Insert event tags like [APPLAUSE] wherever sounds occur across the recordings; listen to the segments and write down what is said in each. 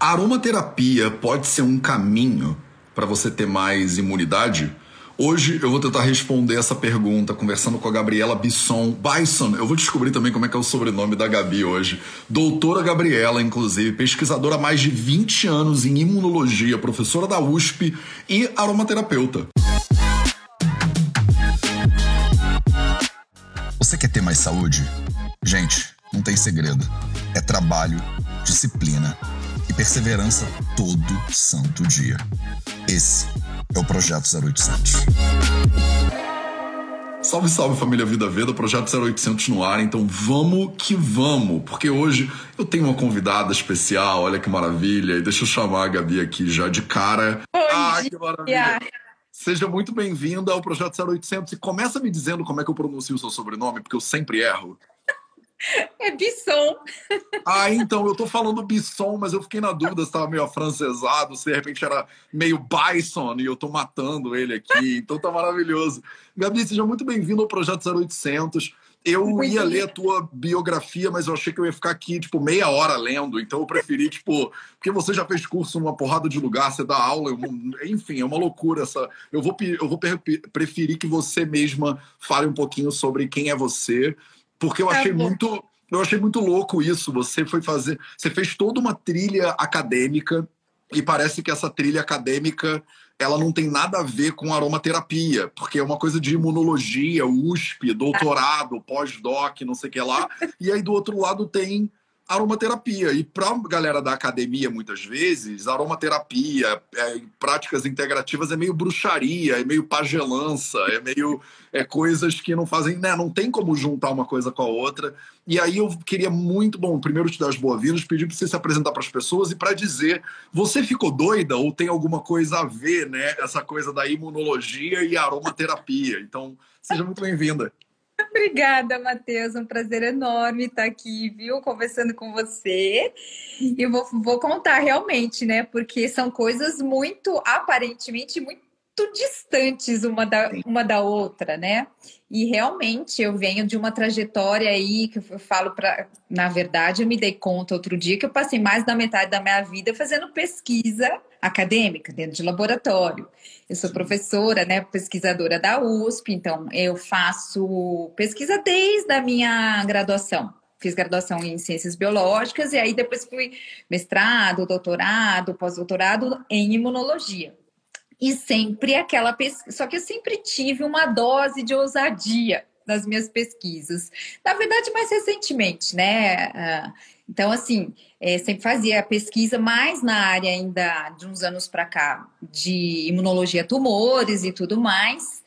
A aromaterapia pode ser um caminho para você ter mais imunidade? Hoje eu vou tentar responder essa pergunta conversando com a Gabriela Bisson. Bison, eu vou descobrir também como é que é o sobrenome da Gabi hoje. Doutora Gabriela, inclusive, pesquisadora há mais de 20 anos em imunologia, professora da USP e aromaterapeuta. Você quer ter mais saúde? Gente, não tem segredo. É trabalho, disciplina e perseverança todo santo dia. Esse é o Projeto 0800. Salve, salve família Vida Veda, Projeto 0800 no ar. Então vamos que vamos, porque hoje eu tenho uma convidada especial, olha que maravilha. E deixa eu chamar a Gabi aqui já de cara. Bom ah, dia. que maravilha. Seja muito bem-vinda ao Projeto 0800 e começa me dizendo como é que eu pronuncio o seu sobrenome, porque eu sempre erro. É Bisson. Ah, então, eu tô falando Bisson, mas eu fiquei na dúvida se estava meio afrancesado, se de repente era meio Bison e eu tô matando ele aqui. Então tá maravilhoso. Gabi, seja muito bem-vindo ao Projeto 0800. Eu Muito ia ler a tua biografia, mas eu achei que eu ia ficar aqui, tipo, meia hora lendo. Então eu preferi, tipo, porque você já fez curso numa porrada de lugar, você dá aula, eu enfim, é uma loucura essa. Eu vou, eu vou pre- preferir que você mesma fale um pouquinho sobre quem é você, porque eu Tá achei muito. Eu achei muito louco isso. Você foi fazer. Você fez toda uma trilha acadêmica e parece que essa trilha acadêmica ela não tem nada a ver com aromaterapia, porque é uma coisa de imunologia, USP, doutorado, pós-doc, não sei o que lá. E aí do outro lado tem aromaterapia. E para galera da academia, muitas vezes, aromaterapia, é, práticas integrativas é meio bruxaria, é meio pagelança, é meio é, coisas que não fazem, né? Não tem como juntar uma coisa com a outra. E aí eu queria muito, bom, primeiro te dar as boas-vindas, pedir para você se apresentar para as pessoas e para dizer, você ficou doida ou tem alguma coisa a ver, né? Essa coisa da imunologia e aromaterapia. Então, seja muito bem-vinda. Obrigada, Matheus. Um prazer enorme estar aqui, viu? Conversando com você. E vou, vou contar realmente, né? Porque são coisas muito, aparentemente, muito distantes uma da, uma da outra, né? E realmente eu venho de uma trajetória aí que eu falo para, na verdade, eu me dei conta outro dia que eu passei mais da metade da minha vida fazendo pesquisa acadêmica dentro de laboratório. Eu sou professora, né, pesquisadora da USP, então eu faço pesquisa desde a minha graduação. Fiz graduação em ciências biológicas e aí depois fui mestrado, doutorado, pós-doutorado em imunologia. E sempre aquela pesquisa. Só que eu sempre tive uma dose de ousadia nas minhas pesquisas. Na verdade, mais recentemente, né? Ah, Então, assim, eh, sempre fazia pesquisa mais na área ainda de uns anos para cá, de imunologia tumores e tudo mais.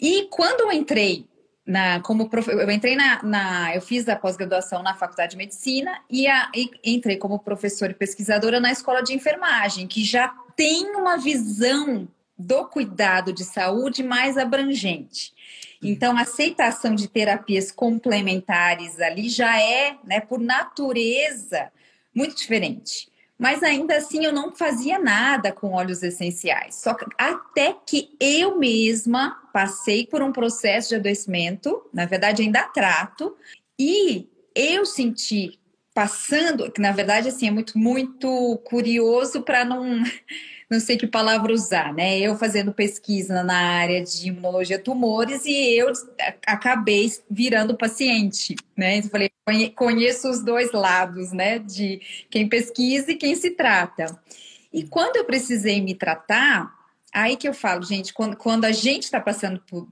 E quando eu entrei na, como prof... eu entrei na, na- eu fiz a pós-graduação na Faculdade de Medicina e, a- e entrei como professora e pesquisadora na Escola de Enfermagem, que já tem uma visão do cuidado de saúde mais abrangente. Então, a aceitação de terapias complementares ali já é, né, por natureza, muito diferente. Mas ainda assim eu não fazia nada com óleos essenciais. Só que até que eu mesma passei por um processo de adoecimento, na verdade ainda trato, e eu senti passando, que na verdade assim é muito muito curioso para não [LAUGHS] não sei que palavra usar, né? Eu fazendo pesquisa na área de imunologia tumores e eu acabei virando paciente, né? Eu falei, conhe- conheço os dois lados, né? De quem pesquisa e quem se trata. E quando eu precisei me tratar, aí que eu falo, gente, quando, quando a gente está passando por,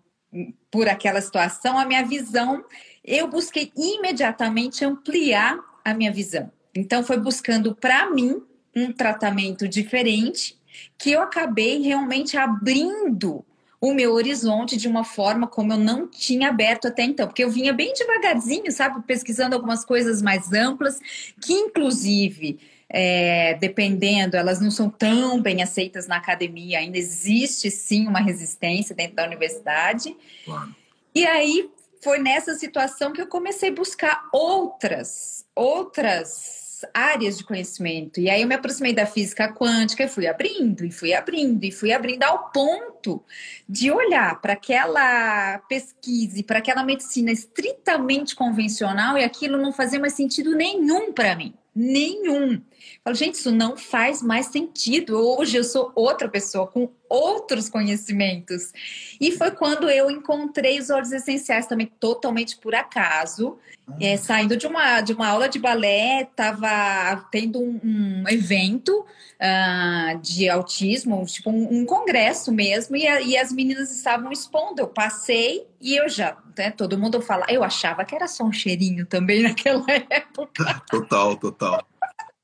por aquela situação, a minha visão, eu busquei imediatamente ampliar a minha visão. Então, foi buscando para mim um tratamento diferente que eu acabei realmente abrindo o meu horizonte de uma forma como eu não tinha aberto até então, porque eu vinha bem devagarzinho, sabe, pesquisando algumas coisas mais amplas, que inclusive, é, dependendo, elas não são tão bem aceitas na academia, ainda existe sim uma resistência dentro da universidade. Claro. E aí foi nessa situação que eu comecei a buscar outras, outras áreas de conhecimento. E aí eu me aproximei da física quântica e fui abrindo, e fui abrindo, e fui abrindo ao ponto de olhar para aquela pesquisa e para aquela medicina estritamente convencional e aquilo não fazia mais sentido nenhum para mim. Nenhum. falo, gente, isso não faz mais sentido. Hoje eu sou outra pessoa com outros conhecimentos. E foi quando eu encontrei os óleos essenciais também totalmente por acaso. É, saindo de uma, de uma aula de balé, estava tendo um, um evento uh, de autismo, tipo um, um congresso mesmo, e, a, e, as meninas estavam expondo. Eu passei e eu já, né, todo mundo fala, eu achava que era só um cheirinho também [LAUGHS] naquela época. Total, total.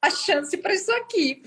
A chance para isso aqui.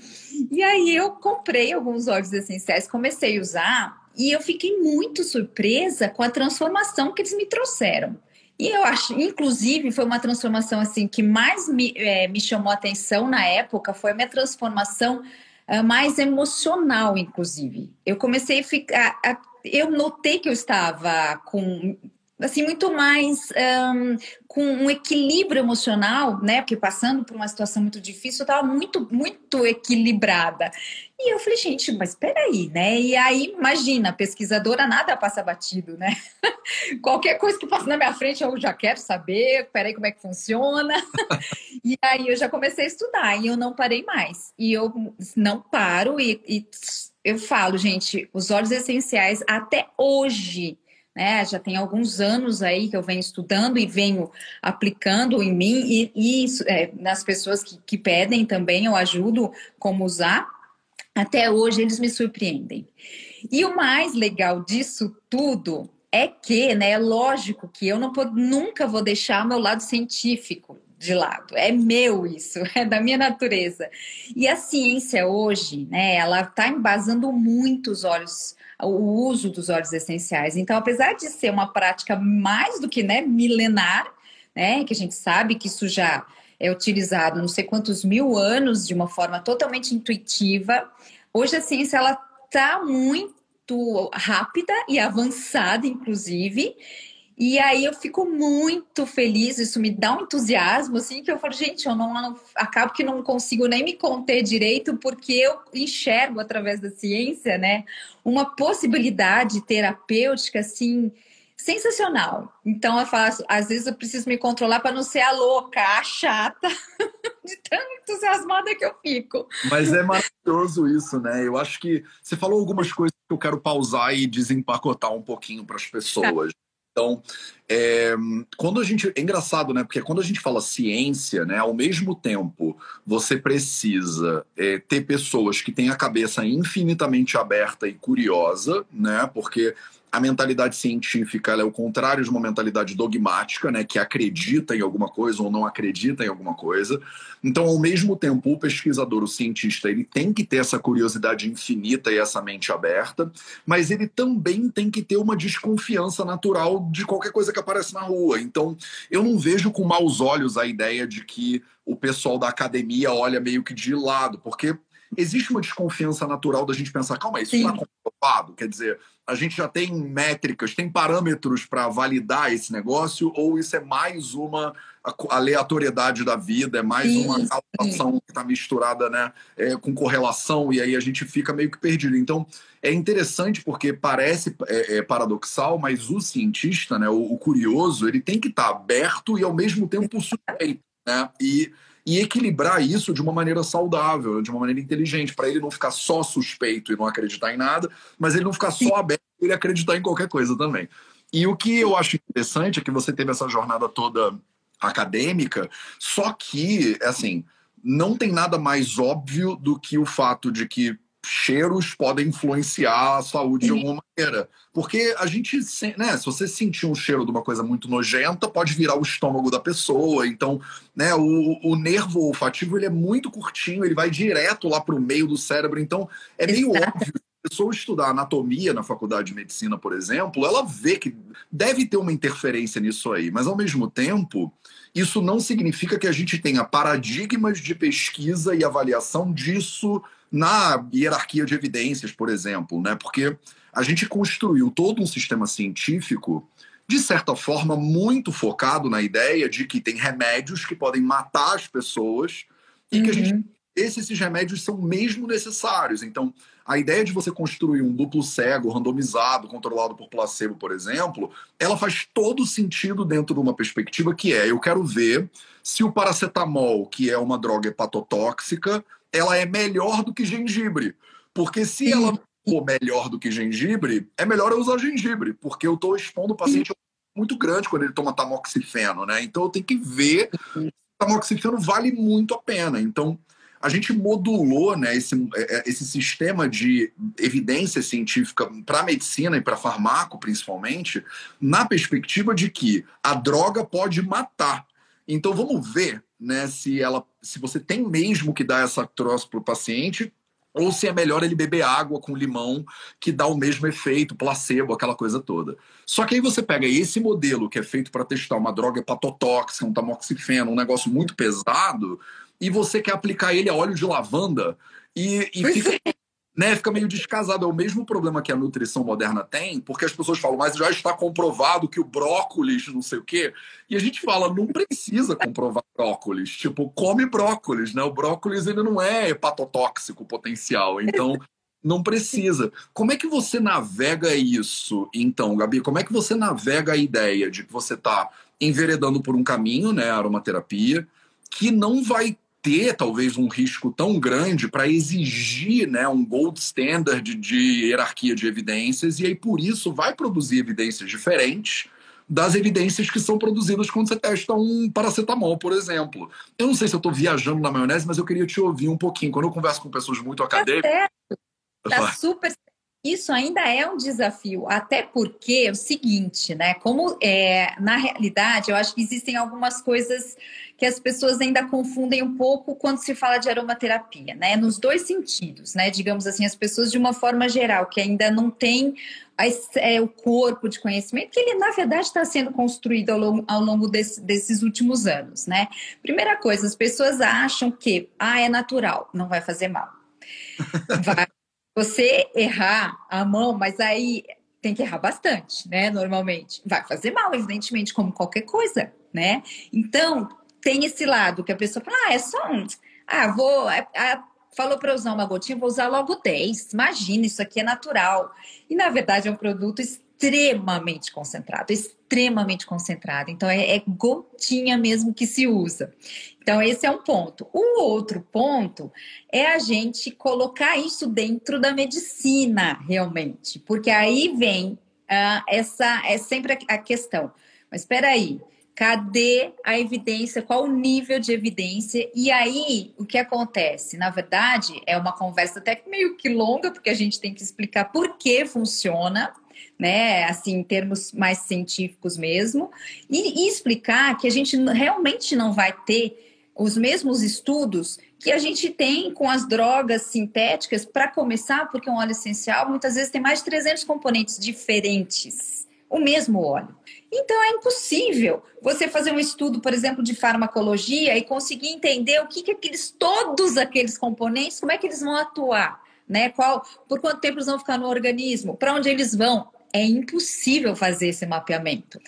E aí eu comprei alguns óleos essenciais, comecei a usar e eu fiquei muito surpresa com a transformação que eles me trouxeram. E eu acho, inclusive, foi uma transformação assim que mais me, é, me chamou a atenção na época, foi a minha transformação uh, mais emocional, inclusive. Eu comecei a ficar. A, eu notei que eu estava com assim muito mais um, com um equilíbrio emocional, né? Porque passando por uma situação muito difícil, eu estava muito muito equilibrada. E eu falei, gente, mas peraí, né? E aí, imagina, pesquisadora nada passa batido, né? [LAUGHS] Qualquer coisa que passa na minha frente eu já quero saber, peraí, como é que funciona. [LAUGHS] e aí eu já comecei a estudar e eu não parei mais. E eu não paro e, e eu falo, gente, os óleos essenciais até hoje né? Já tem alguns anos aí que eu venho estudando e venho aplicando em mim e, e é, nas pessoas que, que pedem também eu ajudo como usar. Até hoje eles me surpreendem. E o mais legal disso tudo é que, né, é lógico que eu não nunca vou deixar meu lado científico de lado. É meu isso, [LAUGHS] é da minha natureza. E a ciência hoje, né, ela está embasando muito os olhos o uso dos óleos essenciais. Então, apesar de ser uma prática mais do que né, milenar, né, que a gente sabe que isso já é utilizado não sei quantos mil anos de uma forma totalmente intuitiva, hoje a ciência ela está muito rápida e avançada, inclusive, e aí eu fico muito feliz, isso me dá um entusiasmo, assim, que eu falo, gente, eu não, não, acabo que não consigo nem me conter direito, porque eu enxergo através da ciência, né, uma possibilidade terapêutica, assim, sensacional. Então eu faço, às vezes eu preciso me controlar para não ser a louca, a chata, [LAUGHS] de tão entusiasmada que eu fico. Mas é maravilhoso isso, né? Eu acho que você falou algumas coisas que eu quero pausar e desempacotar um pouquinho para as pessoas. Tá. Então, é, quando a gente. É engraçado, né? Porque quando a gente fala ciência, né, ao mesmo tempo você precisa é, ter pessoas que têm a cabeça infinitamente aberta e curiosa, né? Porque a mentalidade científica é o contrário de uma mentalidade dogmática, né, que acredita em alguma coisa ou não acredita em alguma coisa. Então, ao mesmo tempo, o pesquisador, o cientista, ele tem que ter essa curiosidade infinita e essa mente aberta, mas ele também tem que ter uma desconfiança natural de qualquer coisa que aparece na rua. Então, eu não vejo com maus olhos a ideia de que o pessoal da academia olha meio que de lado, porque existe uma desconfiança natural da gente pensar, calma, isso está comprovado? Quer dizer, a gente já tem métricas, tem parâmetros para validar esse negócio, ou isso é mais uma aleatoriedade da vida, é mais sim, uma calculação que está misturada né, é, com correlação, e aí a gente fica meio que perdido. Então, é interessante porque parece é, é paradoxal, mas o cientista, né, o, o curioso, ele tem que estar tá aberto e ao mesmo tempo [LAUGHS] suspeito. Né? E e equilibrar isso de uma maneira saudável, de uma maneira inteligente, para ele não ficar só suspeito e não acreditar em nada, mas ele não ficar só aberto e ele acreditar em qualquer coisa também. E o que eu acho interessante é que você teve essa jornada toda acadêmica, só que, assim, não tem nada mais óbvio do que o fato de que cheiros podem influenciar a saúde de alguma maneira. Porque a gente, né, se você sentir um cheiro de uma coisa muito nojenta, pode virar o estômago da pessoa. Então, né, o, o nervo olfativo ele é muito curtinho, ele vai direto lá para o meio do cérebro. Então, é meio óbvio. A pessoa estudar anatomia na faculdade de medicina, por exemplo, ela vê que deve ter uma interferência nisso aí, mas ao mesmo tempo, isso não significa que a gente tenha paradigmas de pesquisa e avaliação disso na hierarquia de evidências, por exemplo, né? Porque a gente construiu todo um sistema científico de certa forma, muito focado na ideia de que tem remédios que podem matar as pessoas e uhum. que a gente uhum. Se esses remédios são mesmo necessários. Então, a ideia de você construir um duplo cego, randomizado, controlado por placebo, por exemplo, ela faz todo sentido dentro de uma perspectiva que é: eu quero ver se o paracetamol, que é uma droga hepatotóxica, ela é melhor do que gengibre. Porque se ela for melhor do que gengibre, é melhor eu usar gengibre, porque eu estou expondo o paciente muito grande quando ele toma tamoxifeno, né? Então eu tenho que ver se o tamoxifeno vale muito a pena. Então, a gente modulou né, esse, é, é, esse sistema de evidência científica para a medicina e para farmaco, principalmente, na perspectiva de que a droga pode matar. Então vamos ver né, se ela, se você tem mesmo que dar essa troça para o paciente ou se é melhor ele beber água com limão, que dá o mesmo efeito, placebo, aquela coisa toda. Só que aí você pega esse modelo que é feito para testar uma droga hepatotóxica, um tamoxifeno, um negócio muito pesado, e você quer aplicar ele a óleo de lavanda e, e fica, é. né, fica meio descasado. É o mesmo problema que a nutrição moderna tem, porque as pessoas falam, mas já está comprovado que o brócolis, não sei o quê. E a gente fala, não precisa comprovar brócolis. Tipo, come brócolis, né? O brócolis ele não é hepatotóxico potencial. Então. Não precisa. Como é que você navega isso, então, Gabi? Como é que você navega a ideia de que você está enveredando por um caminho, né, aromaterapia, que não vai ter talvez um risco tão grande para exigir né, um gold standard de hierarquia de evidências, e aí por isso vai produzir evidências diferentes das evidências que são produzidas quando você testa um paracetamol, por exemplo. Eu não sei se eu estou viajando na maionese, mas eu queria te ouvir um pouquinho. Quando eu converso com pessoas muito tá acadêmicas. Tá, tá super isso ainda é um desafio, até porque é o seguinte, né? Como é, na realidade, eu acho que existem algumas coisas que as pessoas ainda confundem um pouco quando se fala de aromaterapia, né? Nos dois sentidos, né? Digamos assim, as pessoas de uma forma geral que ainda não têm é, o corpo de conhecimento que ele na verdade está sendo construído ao longo, ao longo desse, desses últimos anos, né? Primeira coisa, as pessoas acham que ah é natural, não vai fazer mal. [LAUGHS] Vai você errar a mão, mas aí tem que errar bastante, né? Normalmente. Vai fazer mal, evidentemente, como qualquer coisa, né? Então, tem esse lado que a pessoa fala, ah, é só um. Ah, vou. É, é, falou para usar uma gotinha, vou usar logo 10. Imagina, isso aqui é natural. E na verdade é um produto extremamente concentrado, extremamente concentrado. Então é, é gotinha mesmo que se usa. Então, esse é um ponto. O outro ponto é a gente colocar isso dentro da medicina, realmente, porque aí vem uh, essa é sempre a, a questão. Mas espera aí, cadê a evidência? Qual o nível de evidência? E aí, o que acontece? Na verdade, é uma conversa até meio que longa, porque a gente tem que explicar por que funciona, né, assim, em termos mais científicos mesmo, e, e explicar que a gente realmente não vai ter os mesmos estudos que a gente tem com as drogas sintéticas, para começar, porque um óleo essencial muitas vezes tem mais de 300 componentes diferentes, o mesmo óleo. Então é impossível você fazer um estudo, por exemplo, de farmacologia e conseguir entender o que, que aqueles, todos aqueles componentes, como é que eles vão atuar, né? Qual, por quanto tempo eles vão ficar no organismo, para onde eles vão. É impossível fazer esse mapeamento.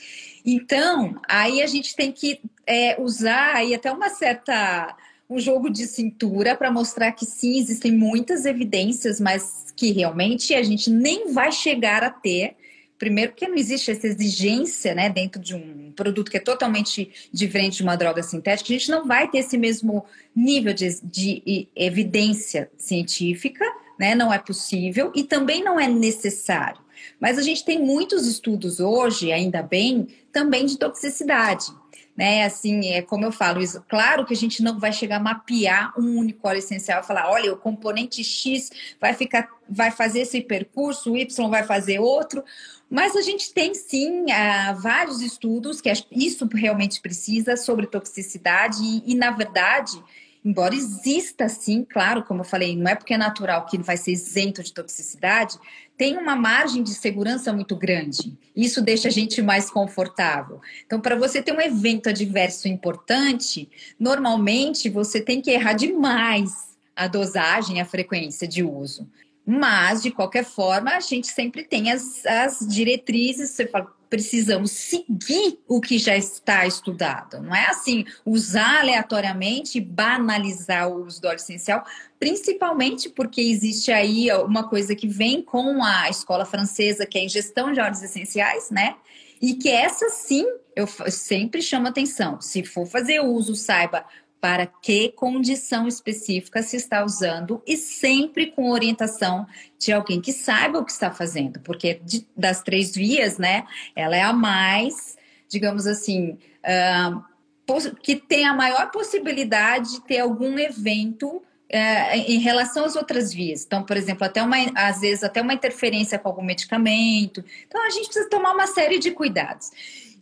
Então, aí a gente tem que é, usar aí até uma certa um jogo de cintura para mostrar que sim, existem muitas evidências, mas que realmente a gente nem vai chegar a ter. Primeiro, porque não existe essa exigência né, dentro de um produto que é totalmente diferente de uma droga sintética, a gente não vai ter esse mesmo nível de, de evidência científica, né, não é possível e também não é necessário. Mas a gente tem muitos estudos hoje, ainda bem, também de toxicidade. Né, assim, é como eu falo, isso, claro que a gente não vai chegar a mapear um único óleo essencial e falar, olha, o componente X vai ficar, vai fazer esse percurso, o Y vai fazer outro, mas a gente tem sim uh, vários estudos que isso realmente precisa sobre toxicidade e, e na verdade embora exista sim, claro, como eu falei, não é porque é natural que ele vai ser isento de toxicidade, tem uma margem de segurança muito grande. Isso deixa a gente mais confortável. Então, para você ter um evento adverso importante, normalmente você tem que errar demais a dosagem, a frequência de uso. Mas, de qualquer forma, a gente sempre tem as, as diretrizes. Você fala, precisamos seguir o que já está estudado. Não é assim, usar aleatoriamente banalizar o uso do óleo essencial, principalmente porque existe aí uma coisa que vem com a escola francesa, que é a ingestão de óleos essenciais, né? E que essa sim, eu sempre chamo atenção. Se for fazer uso, saiba para que condição específica se está usando e sempre com orientação de alguém que saiba o que está fazendo, porque de, das três vias, né, ela é a mais, digamos assim, uh, que tem a maior possibilidade de ter algum evento uh, em relação às outras vias. Então, por exemplo, até uma, às vezes até uma interferência com algum medicamento. Então, a gente precisa tomar uma série de cuidados.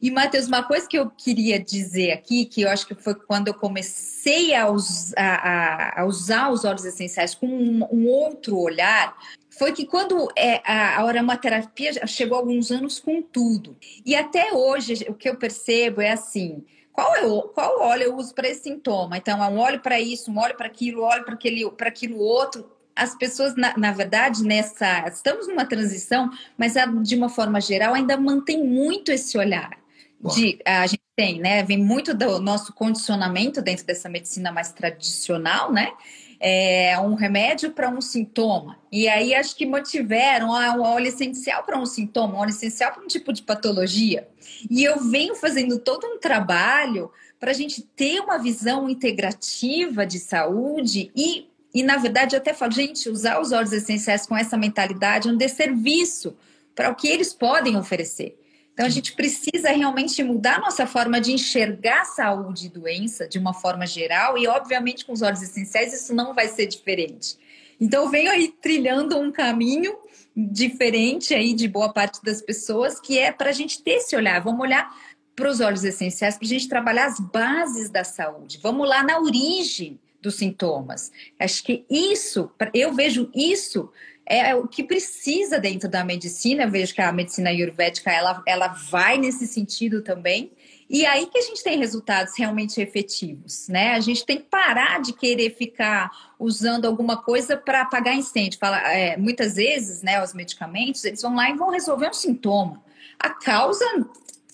E, Matheus, uma coisa que eu queria dizer aqui, que eu acho que foi quando eu comecei a, us a, a usar os óleos essenciais com um, um, outro olhar, foi que quando é, a, a aromaterapia chegou alguns anos com tudo. E até hoje, o que eu percebo é assim, qual, é o, qual óleo eu uso para esse sintoma? Então, é um óleo para isso, um óleo para aquilo, óleo para aquele, para aquilo outro. As pessoas, na, na, verdade, nessa. Estamos numa transição, mas de uma forma geral ainda mantém muito esse olhar de a gente tem, né? Vem muito do nosso condicionamento dentro dessa medicina mais tradicional, né? É um remédio para um sintoma. E aí acho que mantiveram ah, um óleo essencial para um sintoma, um óleo essencial para um tipo de patologia. E eu venho fazendo todo um trabalho para a gente ter uma visão integrativa de saúde e, e, na verdade, eu até falo, gente, usar os óleos essenciais com essa mentalidade é um desserviço para o que eles podem oferecer. Então, a gente precisa realmente mudar nossa forma de enxergar saúde e doença de uma forma geral, e, obviamente, com os óleos essenciais, isso não vai ser diferente. Então, venho aí trilhando um caminho diferente aí de boa parte das pessoas, que é para a gente ter esse olhar. Vamos olhar para os óleos essenciais, para a gente trabalhar as bases da saúde. Vamos lá na origem dos sintomas. Acho que isso, eu vejo isso é o que precisa dentro da medicina. Eu vejo que a medicina ayurvédica ela, ela vai nesse sentido também. E aí que a gente tem resultados realmente efetivos, né? A gente tem que parar de querer ficar usando alguma coisa para apagar incêndio. Fala, é, muitas vezes, né, os medicamentos, eles vão lá e vão resolver um sintoma. A causa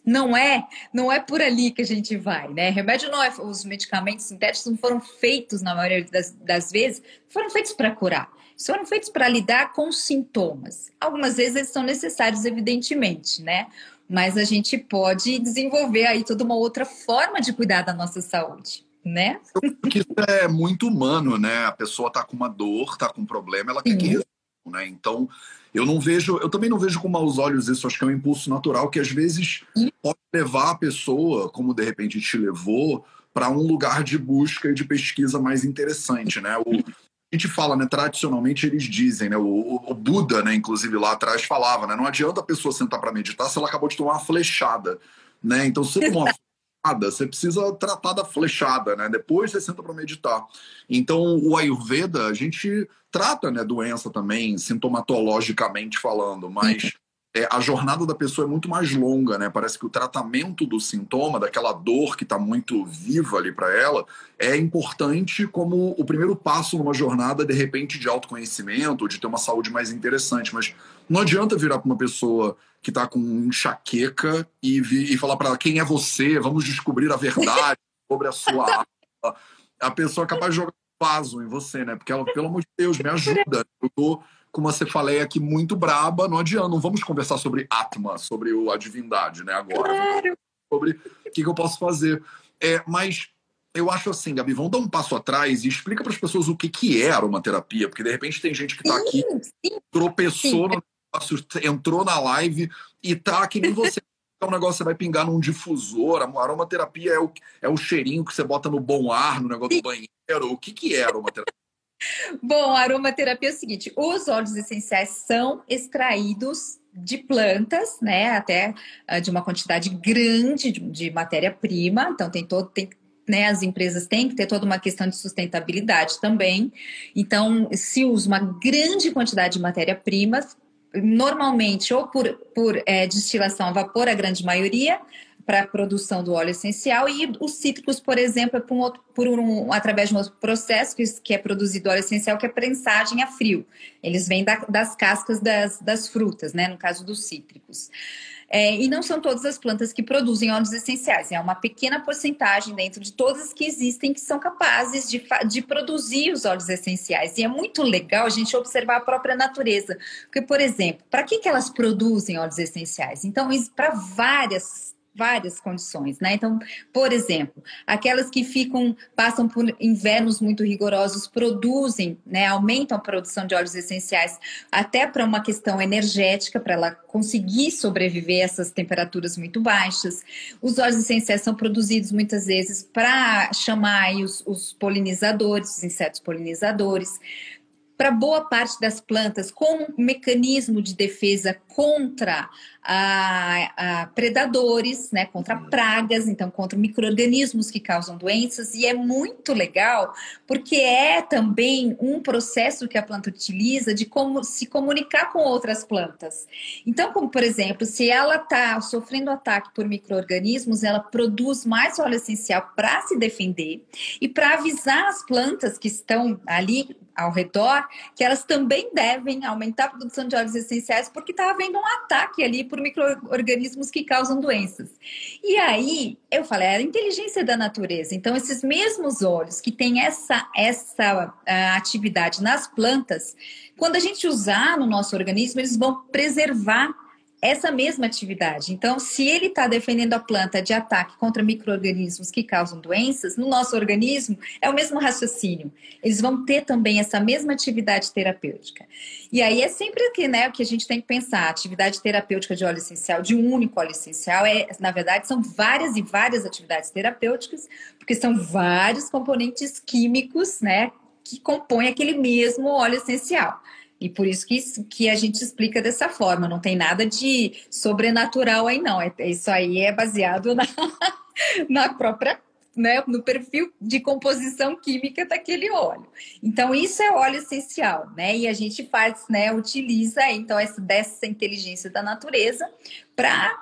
não é, não é por ali que a gente vai, né? Remédio não é, os medicamentos sintéticos não foram feitos na maioria das, das vezes, foram feitos para curar foram feitos para lidar com sintomas. Algumas vezes eles são necessários, evidentemente, né? Mas a gente pode desenvolver aí toda uma outra forma de cuidar da nossa saúde, né? Porque isso é muito humano, né? A pessoa está com uma dor, está com um problema, ela quer que resolva, né? Então, eu não vejo, eu também não vejo com maus olhos isso, acho que é um impulso natural que às vezes pode levar a pessoa, como de repente te levou, para um lugar de busca e de pesquisa mais interessante, né? O, a gente fala, né, tradicionalmente eles dizem, né, o, o, Buda, né, inclusive lá atrás falava, né, não adianta a pessoa sentar para meditar se ela acabou de tomar uma flechada, né? Então, se tomou uma [LAUGHS] flechada, você precisa tratar da flechada, né? Depois você senta para meditar. Então, o Ayurveda, a gente trata, né, doença também, sintomatologicamente falando, mas é, a jornada da pessoa é muito mais longa, né? Parece que o tratamento do sintoma, daquela dor que está muito viva ali para ela, é importante como o primeiro passo numa jornada, de repente, de autoconhecimento, de ter uma saúde mais interessante. Mas não adianta virar para uma pessoa que está com enxaqueca e, e falar para ela quem é você, vamos descobrir a verdade [LAUGHS] sobre a sua alma. A pessoa é capaz de jogar vaso em você, né? Porque ela, pelo amor de Deus, me ajuda. Eu tô com uma cefaleia aqui muito braba, não adianta, não vamos conversar sobre Atma, sobre a divindade, né, agora. Claro. Sobre o que, que eu posso fazer. É, mas eu acho assim, Gabi, vamos dar um passo atrás e explica para as pessoas o que, que é aromaterapia, porque de repente tem gente que está aqui, sim, tropeçou sim. no negócio, entrou na live e tá que nem você. [LAUGHS] É um negócio você vai pingar num difusor. A aromaterapia é o, é o cheirinho que você bota no bom ar, no negócio do banheiro. O que, que é aromaterapia? Bom, aromaterapia é o seguinte: os óleos essenciais são extraídos de plantas, né? Até uh, de uma quantidade grande de, de matéria-prima. Então tem todo, tem, né, as empresas têm que ter toda uma questão de sustentabilidade também. Então, se usa uma grande quantidade de matéria-prima, normalmente ou por, por é, destilação a vapor, a grande maioria, para a produção do óleo essencial e os cítricos, por exemplo, é por um outro, por um, através de um outro processo que, que, é produzido óleo essencial, que é prensagem a frio. Eles vêm da, das cascas das, das, frutas, né? No caso dos cítricos. É, e não são todas as plantas que produzem óleos essenciais, é uma pequena porcentagem dentro de todas que existem que são capazes de, de produzir os óleos essenciais. E é muito legal a gente observar a própria natureza. Porque, por exemplo, para que, que elas produzem óleos essenciais? Então, para várias várias condições, né? Então, por exemplo, aquelas que ficam passam por invernos muito rigorosos produzem, né, aumentam a produção de óleos essenciais até para uma questão energética para ela conseguir sobreviver a essas temperaturas muito baixas. Os óleos essenciais são produzidos muitas vezes para chamar os, os polinizadores, os insetos polinizadores para boa parte das plantas como um mecanismo de defesa contra a, a predadores, né, contra pragas, então contra micro-organismos que causam doenças, e é muito legal porque é também um processo que a planta utiliza de como se comunicar com outras plantas. Então, como por exemplo, se ela está sofrendo ataque por micro-organismos, ela produz mais óleo essencial para se defender e para avisar as plantas que estão ali ao redor que elas também devem aumentar a produção de óleos essenciais porque está havendo um ataque ali por micro-organismos que causam doenças. E aí, eu falei, é a inteligência da natureza. Então, esses mesmos óleos que têm essa, essa uh, atividade nas plantas, quando a gente usar no nosso organismo, eles vão preservar essa mesma atividade. Então, se ele está defendendo a planta de ataque contra micro-organismos que causam doenças, no nosso organismo é o mesmo raciocínio. Eles vão ter também essa mesma atividade terapêutica. E aí é sempre aqui, né, o que a gente tem que pensar. A atividade terapêutica de óleo essencial, de um único óleo essencial, é, na verdade, são várias e várias atividades terapêuticas, porque são vários componentes químicos, né, que compõem aquele mesmo óleo essencial. E por isso que, que a gente explica dessa forma, não tem nada de sobrenatural aí, não. É, isso aí é baseado na, [LAUGHS] na própria né, no perfil de composição química daquele óleo. Então, isso é óleo essencial, né? E a gente faz, né, utiliza então essa dessa inteligência da natureza para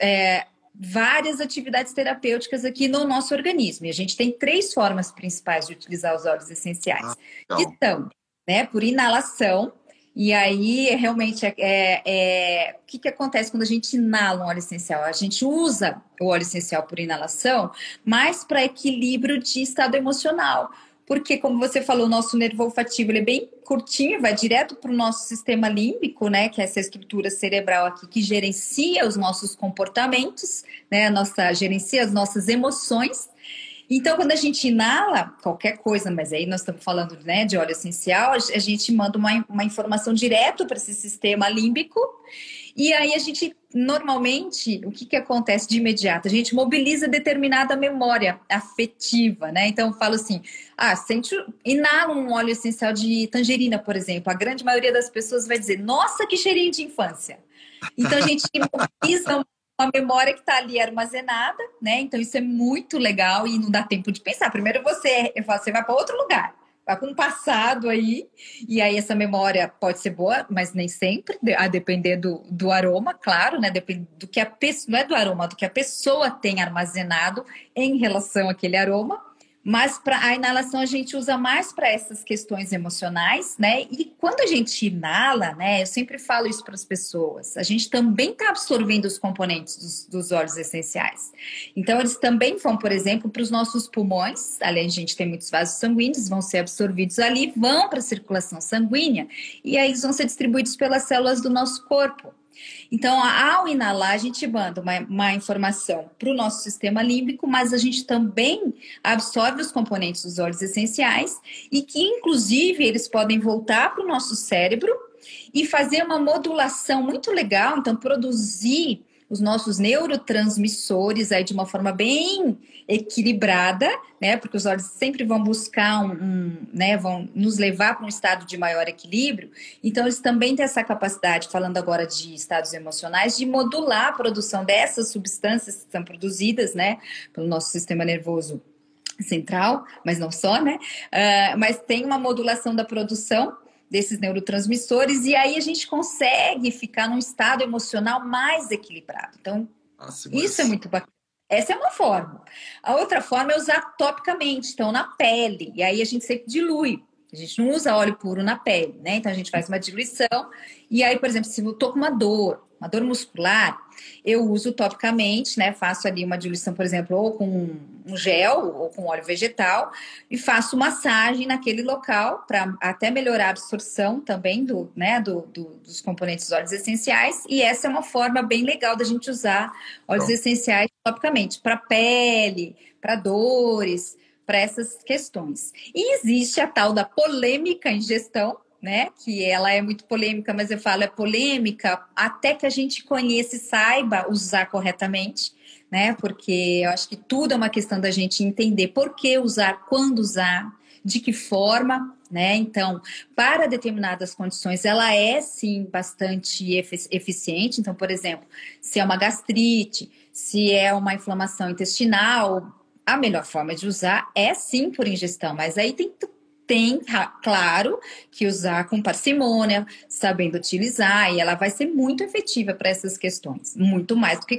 é, várias atividades terapêuticas aqui no nosso organismo. E a gente tem três formas principais de utilizar os óleos essenciais, ah, então. que são, né, por inalação, e aí, realmente, é, é, é, o que, que acontece quando a gente inala um óleo essencial? A gente usa o óleo essencial por inalação, mas para equilíbrio de estado emocional. Porque, como você falou, o nosso nervo olfativo é bem curtinho, vai direto para o nosso sistema límbico, né? Que é essa estrutura cerebral aqui que gerencia os nossos comportamentos, né? Nossa, gerencia as nossas emoções. Então, quando a gente inala qualquer coisa, mas aí nós estamos falando né, de óleo essencial, a gente manda uma, uma informação direto para esse sistema límbico. E aí a gente, normalmente, o que, que acontece de imediato? A gente mobiliza determinada memória afetiva, né? Então, eu falo assim, ah, sente, inala um óleo essencial de tangerina, por exemplo. A grande maioria das pessoas vai dizer, nossa, que cheirinho de infância. Então, a gente [LAUGHS] mobiliza uma memória que está ali armazenada, né? Então isso é muito legal e não dá tempo de pensar. Primeiro você, você vai para outro lugar, vai para um passado aí, e aí essa memória pode ser boa, mas nem sempre, a depender do, do aroma, claro, né? Depende do que a pessoa, não é do aroma, do que a pessoa tem armazenado em relação àquele aroma. Mas para a inalação a gente usa mais para essas questões emocionais, né? E quando a gente inala, né? Eu sempre falo isso para as pessoas. A gente também está absorvendo os componentes dos, dos óleos essenciais. Então eles também vão, por exemplo, para os nossos pulmões. Além a gente ter muitos vasos sanguíneos, vão ser absorvidos ali, vão para a circulação sanguínea e aí eles vão ser distribuídos pelas células do nosso corpo. Então, ao inalar, a gente manda uma, uma informação para o nosso sistema límbico, mas a gente também absorve os componentes dos óleos essenciais e que, inclusive, eles podem voltar para o nosso cérebro e fazer uma modulação muito legal, então, produzir os nossos neurotransmissores aí de uma forma bem equilibrada, né? Porque os olhos sempre vão buscar um, um né? Vão nos levar para um estado de maior equilíbrio. Então, eles também têm essa capacidade, falando agora de estados emocionais, de modular a produção dessas substâncias que são produzidas, né? Pelo nosso sistema nervoso central, mas não só, né? Uh, mas tem uma modulação da produção desses neurotransmissores e aí a gente consegue ficar num estado emocional mais equilibrado. Então, Nossa, mas... isso é muito bacana. Essa é uma forma. A outra forma é usar topicamente, então na pele. E aí a gente sempre dilui A gente não usa óleo puro na pele, né? Então a gente faz uma diluição. E aí, por exemplo, se eu tô com uma dor, uma dor muscular, eu uso topicamente, né? Faço ali uma diluição, por exemplo, ou com um gel ou com óleo vegetal e faço massagem naquele local para até melhorar a absorção também do, né, do, do, dos componentes óleos essenciais. E essa é uma forma bem legal da gente usar óleos Bom. essenciais topicamente para pele, para dores, para essas questões. E existe a tal da polêmica ingestão, né? Que ela é muito polêmica, mas eu falo é polêmica até que a gente conheça e saiba usar corretamente, né? Porque eu acho que tudo é uma questão da gente entender por que usar, quando usar, de que forma, né? Então, para determinadas condições, ela é sim bastante eficiente. Então, por exemplo, se é uma gastrite, se é uma inflamação intestinal, a melhor forma de usar é sim por ingestão, mas aí tem tem, claro, que usar com parcimônia, sabendo utilizar, e ela vai ser muito efetiva para essas questões, muito mais do que,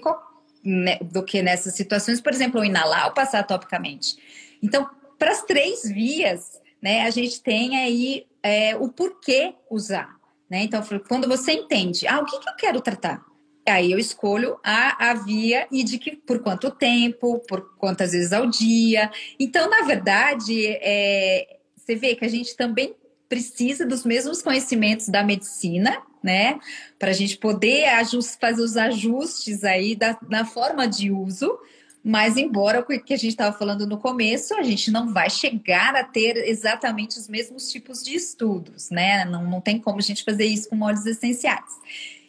né, do que nessas situações, por exemplo, inalar ou passar topicamente. Então, para as três vias, né, a gente tem aí é, o porquê usar. Né? Então, quando você entende, ah, o que, que eu quero tratar? Aí eu escolho a, a via e de que por quanto tempo, por quantas vezes ao dia. Então, na verdade, é, você vê que a gente também precisa dos mesmos conhecimentos da medicina, né? Para a gente poder fazer os ajustes aí da, na forma de uso. Mas, embora o que a gente estava falando no começo, a gente não vai chegar a ter exatamente os mesmos tipos de estudos, né? Não, não tem como a gente fazer isso com óleos essenciais.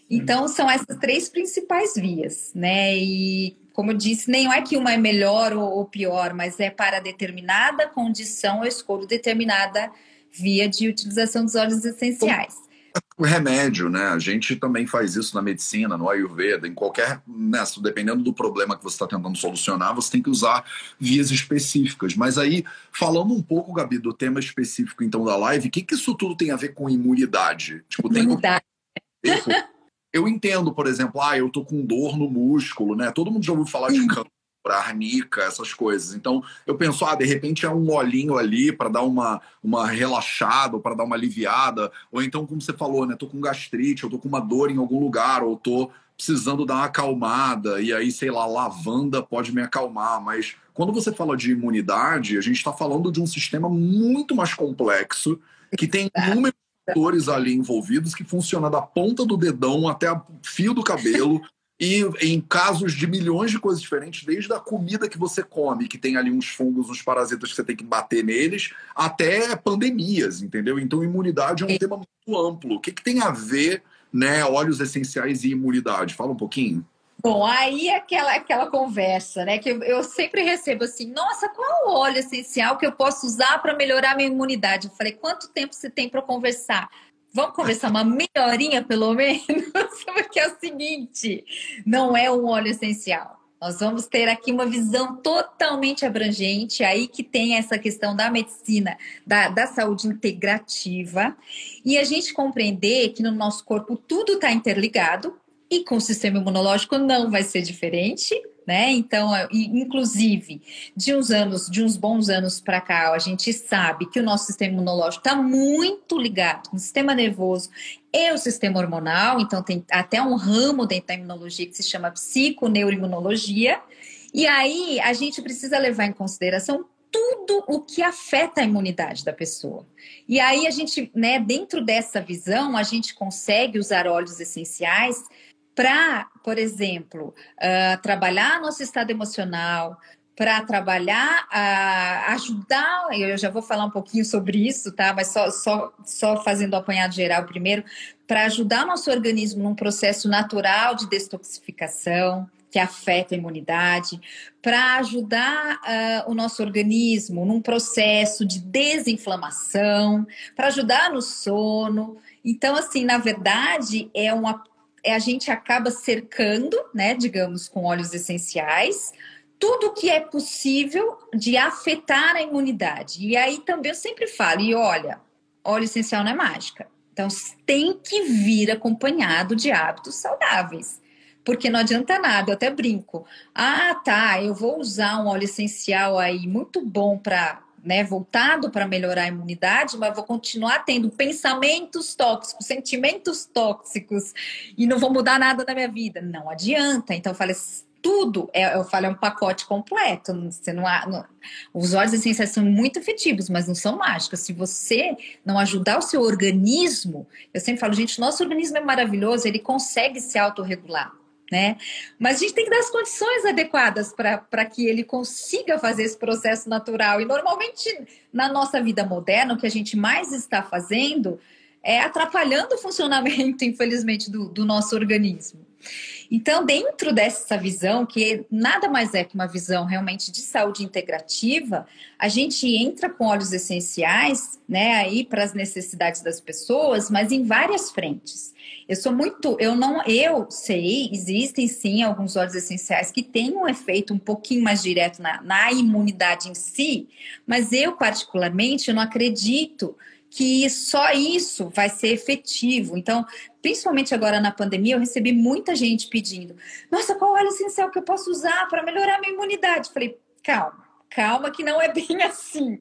Então, são essas três principais vias, né? E como eu disse, nem é que uma é melhor ou, pior, mas é para determinada condição eu escolho determinada via de utilização dos óleos essenciais. O remédio, né? A gente também faz isso na medicina, no Ayurveda, em qualquer. Né, dependendo do problema que você está tentando solucionar, você tem que usar vias específicas. Mas aí, falando um pouco, Gabi, do tema específico então da live, o que, que isso tudo tem a ver com imunidade? Tipo, imunidade. Tem [LAUGHS] eu entendo, por exemplo, ah, eu tô com dor no músculo, né? Todo mundo já ouviu falar de câncer, arnica, essas coisas. Então, eu penso, ah, de repente é um olhinho ali para dar uma, uma relaxada, para dar uma aliviada, ou então, como você falou, né? Tô com gastrite, eu tô com uma dor em algum lugar, ou tô precisando dar uma acalmada, e aí, sei lá, lavanda pode me acalmar, mas quando você fala de imunidade, a gente está falando de um sistema muito mais complexo, que tem inúmeros atores ali envolvidos que funciona da ponta do dedão até o fio do cabelo. [LAUGHS] E em casos de milhões de coisas diferentes, desde a comida que você come, que tem ali uns fungos, uns parasitas que você tem que bater neles, até pandemias, entendeu? Então, imunidade é um tema muito amplo. O que, que tem a ver, né, óleos essenciais e imunidade? Fala um pouquinho. Bom, aí é aquela, aquela conversa, né? Que eu, eu sempre recebo assim: nossa, qual o óleo essencial que eu posso usar para melhorar minha imunidade? Eu falei: quanto tempo você tem para conversar? Vamos conversar uma meia horinha, pelo menos? [LAUGHS] Porque é o seguinte: não é um óleo essencial. Nós vamos ter aqui uma visão totalmente abrangente, aí que tem essa questão da medicina, da, da saúde integrativa, e a gente compreender que no nosso corpo tudo está interligado, e com o sistema imunológico não vai ser diferente, né? Então, inclusive, de uns anos, de uns bons anos para cá, a gente sabe que o nosso sistema imunológico está muito ligado com o sistema nervoso e o sistema hormonal. Então, tem até um ramo dentro da imunologia que se chama psiconeuroimunologia. E aí, a gente precisa levar em consideração tudo o que afeta a imunidade da pessoa. E aí a gente, né, dentro dessa visão, a gente consegue usar óleos essenciais para, por exemplo, uh, trabalhar nosso estado emocional, para trabalhar, uh, ajudar, eu já vou falar um pouquinho sobre isso, tá? Mas só, só, só fazendo o apanhado geral primeiro, para ajudar nosso organismo num processo natural de detoxificação, que afeta a imunidade, para ajudar uh, o nosso organismo num processo de desinflamação, para ajudar no sono. Então, assim, na verdade, é uma a gente acaba cercando, né, digamos, com óleos essenciais, tudo que é possível de afetar a imunidade. E aí também eu sempre falo, e olha, óleo essencial não é mágica. Então tem que vir acompanhado de hábitos saudáveis. Porque não adianta nada, eu até brinco. Ah, tá, eu vou usar um óleo essencial aí muito bom para né, voltado para melhorar a imunidade, mas vou continuar tendo pensamentos tóxicos, sentimentos tóxicos e não vou mudar nada na minha vida. Não adianta. Então eu falei, tudo, é, eu falo, é um pacote completo. Você não, não, os óleos essenciais são muito efetivos, mas não são mágicos. Se você não ajudar o seu organismo, eu sempre falo, gente, nosso organismo é maravilhoso, ele consegue se autorregular né? Mas a gente tem que dar as condições adequadas para que ele consiga fazer esse processo natural. E normalmente na nossa vida moderna, o que a gente mais está fazendo é atrapalhando o funcionamento, [LAUGHS] infelizmente, do, do nosso organismo. Então, dentro dessa visão, que nada mais é que uma visão realmente de saúde integrativa, a gente entra com óleos essenciais, né, aí para as necessidades das pessoas, mas em várias frentes. Eu sou muito, eu não, eu sei, existem sim alguns óleos essenciais que têm um efeito um pouquinho mais direto na, na imunidade em si, mas eu particularmente eu não acredito que só isso vai ser efetivo. Então, principalmente agora na pandemia, eu recebi muita gente pedindo: "Nossa, qual óleo essencial que eu posso usar para melhorar minha imunidade?" Falei: "Calma, calma que não é bem [LAUGHS] assim."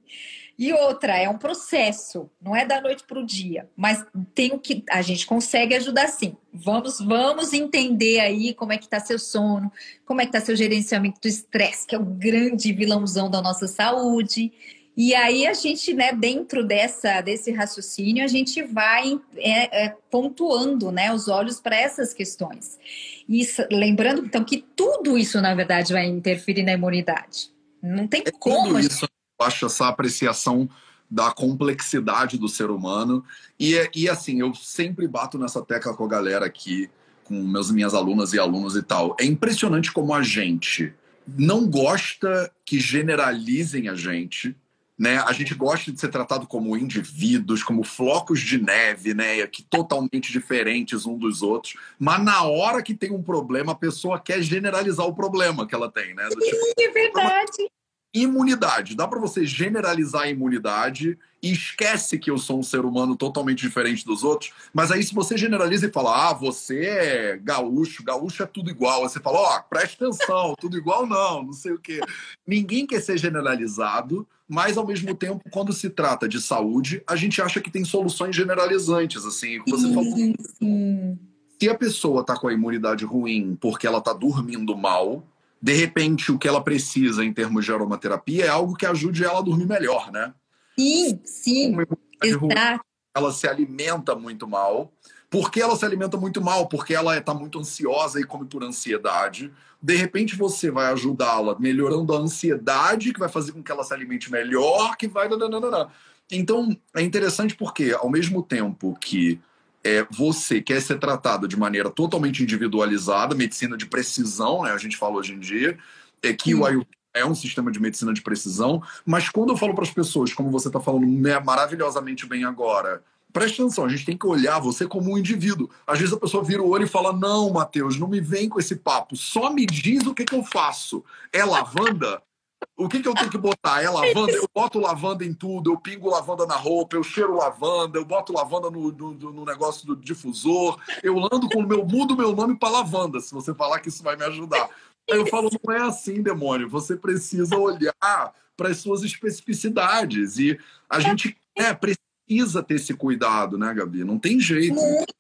E outra, é um processo, não é da noite para o dia, mas tem o que a gente consegue ajudar sim. Vamos, vamos entender aí como é que está seu sono, como é que está seu gerenciamento do estresse, que é o grande vilãozão da nossa saúde. E aí a gente, né, dentro dessa, desse raciocínio, a gente vai é, é, pontuando né, os olhos para essas questões. E lembrando, então, que tudo isso, na verdade, vai interferir na imunidade. Não tem é como. Tudo isso acho essa apreciação da complexidade do ser humano. E, e assim, eu sempre bato nessa tecla com a galera aqui, com meus, minhas alunas e alunos e tal. É impressionante como a gente não gosta que generalizem a gente. Né? A gente gosta de ser tratado como indivíduos, como flocos de neve, né? Que totalmente diferentes um dos outros. Mas na hora que tem um problema, a pessoa quer generalizar o problema que ela tem, né? Do, tipo, é verdade imunidade. Dá para você generalizar a imunidade e esquece que eu sou um ser humano totalmente diferente dos outros. Mas aí, se você generaliza e fala, ah, você é gaúcho, gaúcho é tudo igual. Aí você fala, ó, oh, presta atenção, [LAUGHS] tudo igual não, não sei o quê. Ninguém quer ser generalizado, mas ao mesmo tempo, quando se trata de saúde, a gente acha que tem soluções generalizantes, assim. Você falou. Se a pessoa está com a imunidade ruim porque ela está dormindo mal, de repente, o que ela precisa em termos de aromaterapia é algo que ajude ela a dormir melhor, né? Sim, sim. Exato. Ela se alimenta muito mal. Por que ela se alimenta muito mal? Porque ela está muito ansiosa e come por ansiedade. De repente, você vai ajudá-la melhorando a ansiedade, que vai fazer com que ela se alimente melhor, que vai. Então, é interessante porque, ao mesmo tempo que é, você quer ser tratado de maneira totalmente individualizada, medicina de precisão, né? A gente fala hoje em dia, é que o Ayurveda é um sistema de medicina de precisão, mas quando eu falo para as pessoas, como você está falando maravilhosamente bem agora, preste atenção, a gente tem que olhar você como um indivíduo. Às vezes a pessoa vira o olho e fala: Não, Matheus, não me vem com esse papo, só me diz o que, que eu faço. É lavanda? O que, que eu tenho que botar? É lavanda? Eu boto lavanda em tudo, eu pingo lavanda na roupa, eu cheiro lavanda, eu boto lavanda no, no, no negócio do difusor, eu ando com o meu, mudo meu nome para lavanda, se você falar que isso vai me ajudar. Aí eu falo, não é assim, demônio. Você precisa olhar para as suas especificidades. E a gente é, precisa ter esse cuidado, né, Gabi? Não tem jeito. Muito.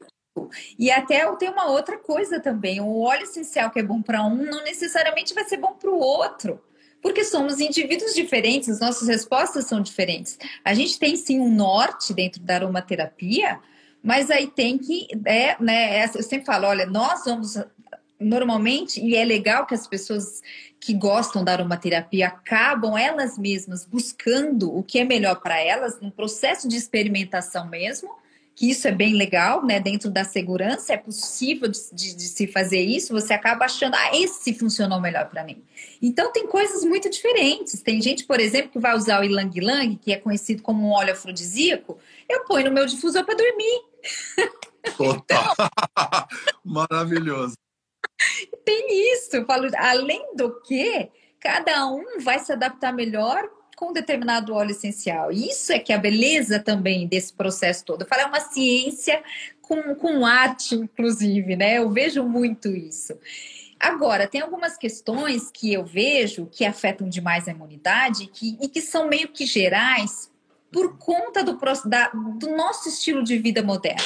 E até tem uma outra coisa também. O óleo essencial que é bom para um não necessariamente vai ser bom para o outro porque somos indivíduos diferentes, as nossas respostas são diferentes. A gente tem sim um norte dentro da aromaterapia, mas aí tem que, é, né, eu sempre falo, olha, nós vamos normalmente, e é legal que as pessoas que gostam da aromaterapia acabam elas mesmas buscando o que é melhor para elas, no processo de experimentação mesmo, que isso é bem legal, né? Dentro da segurança é possível de, de, de se fazer isso. Você acaba achando, ah, esse funcionou melhor para mim. Então tem coisas muito diferentes. Tem gente, por exemplo, que vai usar o ilang ilang, que é conhecido como um óleo afrodisíaco. Eu ponho no meu difusor para dormir. Total. então, [LAUGHS] Maravilhoso. Tem isso. Eu falo, além do que, cada um vai se adaptar melhor com determinado óleo essencial. Isso é que é a beleza também desse processo todo. Eu falo, é uma ciência com, com arte, inclusive, né? Eu vejo muito isso. Agora, tem algumas questões que eu vejo que afetam demais a imunidade que, e que são meio que gerais por conta do, da, do nosso estilo de vida moderno.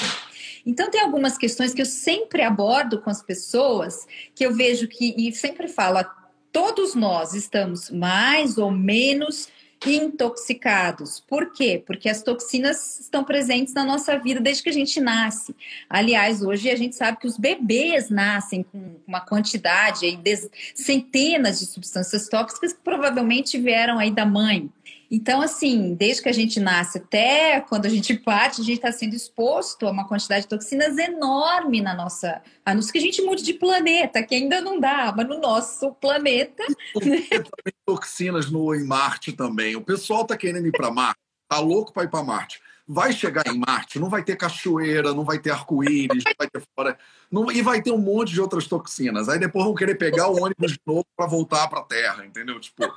Então, tem algumas questões que eu sempre abordo com as pessoas, que eu vejo que, e sempre falo, todos nós estamos mais ou menos intoxicados. Por quê? Porque as toxinas estão presentes na nossa vida desde que a gente nasce. Aliás, hoje a gente sabe que os bebês nascem com uma quantidade aí de centenas de substâncias tóxicas que provavelmente vieram aí da mãe. Então, assim, desde que a gente nasce até quando a gente parte, a gente está sendo exposto a uma quantidade de toxinas enorme na nossa. A não ser que a gente mude de planeta, que ainda não dá, mas no nosso planeta. Né? [LAUGHS] Toxinas no, em Marte também. O pessoal está querendo ir para Marte, tá louco para ir para Marte. Vai chegar em Marte, não vai ter cachoeira, não vai ter arco-íris, não vai ter fora. Não, e vai ter um monte de outras toxinas. Aí depois vão querer pegar o ônibus de novo para voltar para a Terra, entendeu? Tipo,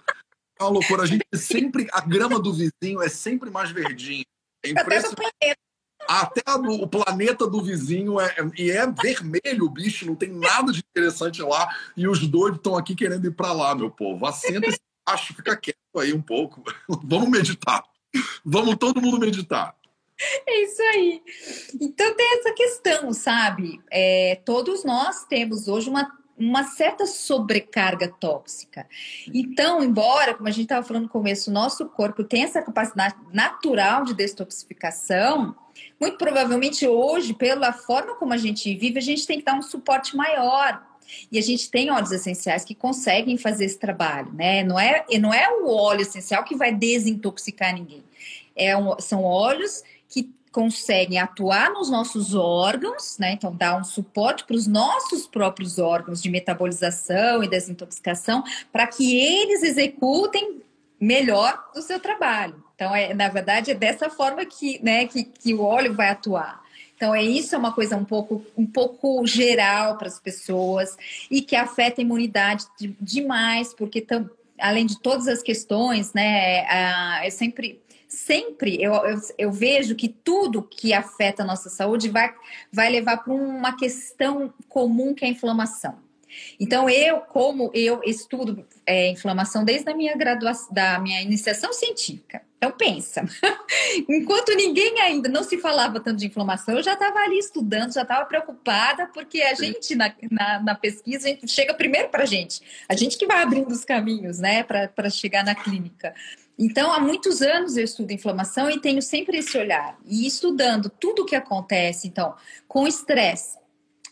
uma loucura. A gente sempre. A grama do vizinho é sempre mais verdinha. É impressionante. Até o planeta do vizinho é, e é vermelho o bicho, não tem nada de interessante lá. E os doidos estão aqui querendo ir para lá, meu povo. Assenta esse baixo, fica quieto aí um pouco. [LAUGHS] Vamos meditar. Vamos todo mundo meditar. É isso aí. Então tem essa questão, sabe? É, todos nós temos hoje uma uma certa sobrecarga tóxica. Então, embora, como a gente estava falando no começo, o nosso corpo tem essa capacidade natural de detoxificação, muito provavelmente hoje, pela forma como a gente vive, a gente tem que dar um suporte maior. E a gente tem óleos essenciais que conseguem fazer esse trabalho, né? Não é, não é o óleo essencial que vai desintoxicar ninguém. É um, são óleos que conseguem atuar nos nossos órgãos, né? Então, dar um suporte para os nossos próprios órgãos de metabolização e desintoxicação, para que eles executem melhor o seu trabalho. Então, é, na verdade, é dessa forma que, né, que, que o óleo vai atuar. Então, é isso é uma coisa um pouco, um pouco geral para as pessoas e que afeta a imunidade de, demais, porque tam, além de todas as questões, né, é, é sempre sempre eu, eu, eu, vejo que tudo que afeta a nossa saúde vai, vai levar para uma questão comum que é a inflamação. Então, eu, como eu estudo é, inflamação desde a minha graduação, da minha iniciação científica. Então, pensa, [LAUGHS] enquanto ninguém ainda não se falava tanto de inflamação, eu já estava ali estudando, já estava preocupada, porque a gente, na, na, na, pesquisa, a gente chega primeiro para a gente, a gente que vai abrindo os caminhos, né, para chegar na clínica. Então, há muitos anos eu estudo inflamação e tenho sempre esse olhar. E estudando tudo o que acontece, então, com estresse.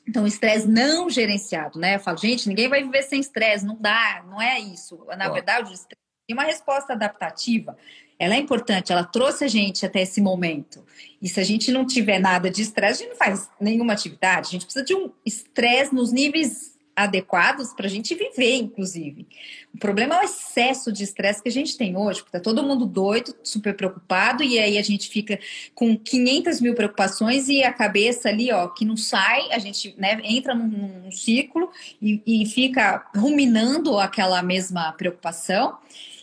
Então, estresse não gerenciado, né? Eu falo, gente, ninguém vai viver sem estresse, não dá, não é isso. Na verdade, o estresse tem uma resposta adaptativa. Ela é importante, ela trouxe a gente até esse momento. E se a gente não tiver nada de estresse, a gente não faz nenhuma atividade. A gente precisa de um estresse nos níveis adequados para a gente viver, inclusive. O problema é o excesso de estresse que a gente tem hoje, porque está todo mundo doido, super preocupado, e aí a gente fica com 500 mil preocupações e a cabeça ali, ó, que não sai, a gente né, entra num, num ciclo e, e fica ruminando aquela mesma preocupação.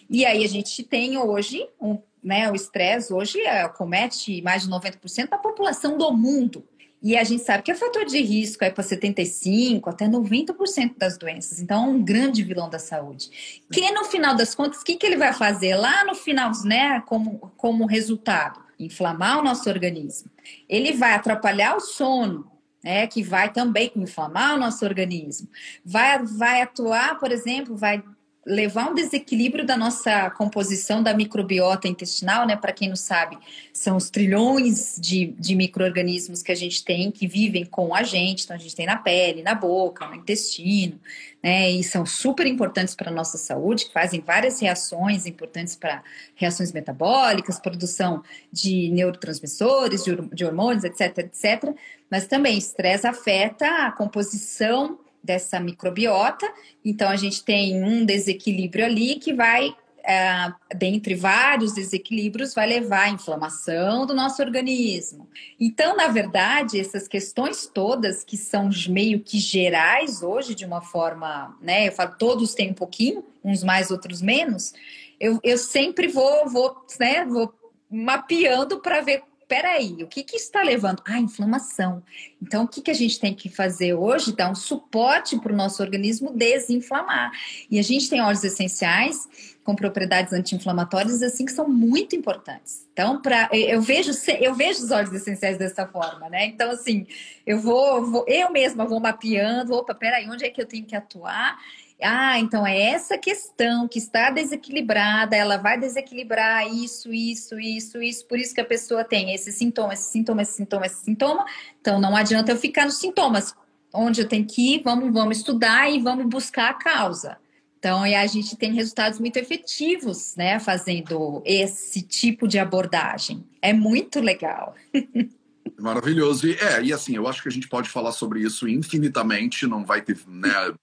E aí a gente tem hoje um né, o estresse hoje é, comete mais de 90% da população do mundo. E a gente sabe que é fator de risco é para 75% até 90% das doenças. Então, é um grande vilão da saúde. Que no final das contas, o que, que ele vai fazer lá no final, né, como, como resultado? Inflamar o nosso organismo. Ele vai atrapalhar o sono, né, que vai também inflamar o nosso organismo. Vai, vai atuar, por exemplo, vai levar um desequilíbrio da nossa composição da microbiota intestinal, né? Para quem não sabe, são os trilhões de, de micro-organismos que a gente tem que vivem com a gente. Então, a gente tem na pele, na boca, no intestino, né? E são super importantes para a nossa saúde, que fazem várias reações importantes para reações metabólicas, produção de neurotransmissores, de, hormônios, etc, etc. Mas também estresse afeta a composição dessa microbiota. Então, a gente tem um desequilíbrio ali que vai, é, dentre vários desequilíbrios, vai levar à inflamação do nosso organismo. Então, na verdade, essas questões todas que são meio que gerais hoje, de uma forma, né? Eu falo, todos têm um pouquinho, uns mais, outros menos. Eu, eu sempre vou, vou, né, vou mapeando para ver peraí, o que, que está levando? Ah, inflamação. Então, o que, que a gente tem que fazer hoje? Dar um suporte para o nosso organismo desinflamar. E a gente tem óleos essenciais com propriedades anti-inflamatórias assim que são muito importantes. Então, para eu vejo eu vejo os óleos essenciais dessa forma, né? Então, assim, eu vou, vou eu mesma vou mapeando, opa, peraí, onde é que eu tenho que atuar? Ah, então é essa questão que está desequilibrada, ela vai desequilibrar isso, isso, isso, isso, por isso que a pessoa tem esse sintoma, esse sintoma, esse sintoma, esse sintoma. Então não adianta eu ficar nos sintomas. Onde eu tenho que ir, vamos, vamos estudar e vamos buscar a causa. Então, e a gente tem resultados muito efetivos, né, fazendo esse tipo de abordagem. É muito legal. [LAUGHS] Maravilhoso. E, é, e assim, eu acho que a gente pode falar sobre isso infinitamente, não vai ter, né,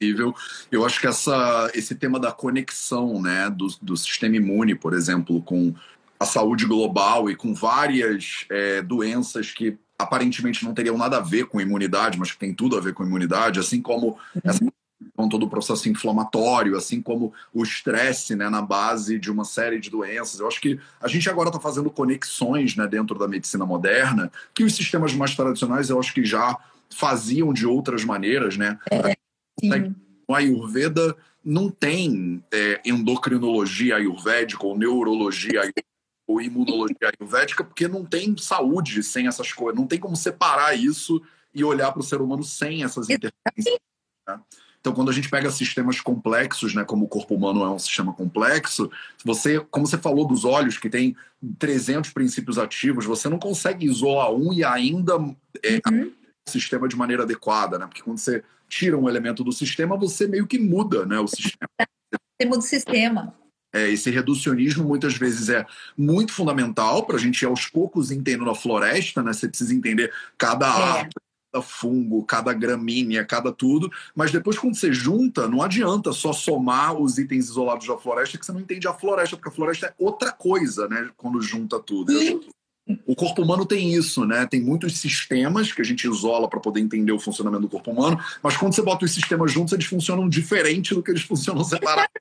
possível. Eu acho que essa, esse tema da conexão né, do, do sistema imune, por exemplo, com a saúde global e com várias é, doenças que aparentemente não teriam nada a ver com imunidade, mas que tem tudo a ver com imunidade, assim como essa com todo o processo inflamatório, assim como o estresse né, na base de uma série de doenças. Eu acho que a gente agora está fazendo conexões né, dentro da medicina moderna que os sistemas mais tradicionais eu acho que já faziam de outras maneiras, né? É. Sim. O Ayurveda não tem é, endocrinologia ayurvédica ou neurologia ou imunologia ayurvédica, porque não tem saúde sem essas coisas. Não tem como separar isso e olhar para o ser humano sem essas interferências. Né? Então, quando a gente pega sistemas complexos, né, como o corpo humano é um sistema complexo, você, como você falou dos olhos, que tem 300 princípios ativos, você não consegue isolar um e ainda é, uhum. O sistema de maneira adequada, né? Porque quando você tira um elemento do sistema, você meio que muda né, o sistema. Você muda o sistema. É, esse reducionismo muitas vezes é muito fundamental para a gente ir aos poucos entendendo a floresta, né? Você precisa entender cada é. árvore, cada fungo, cada gramínea, cada tudo. Mas depois, quando você junta, não adianta só somar os itens isolados da floresta, que você não entende a floresta, porque a floresta é outra coisa, né? Quando junta tudo. Eu, o corpo humano tem isso, né? Tem muitos sistemas que a gente isola para poder entender o funcionamento do corpo humano, mas quando você bota os sistemas juntos, eles funcionam diferente do que eles funcionam separados.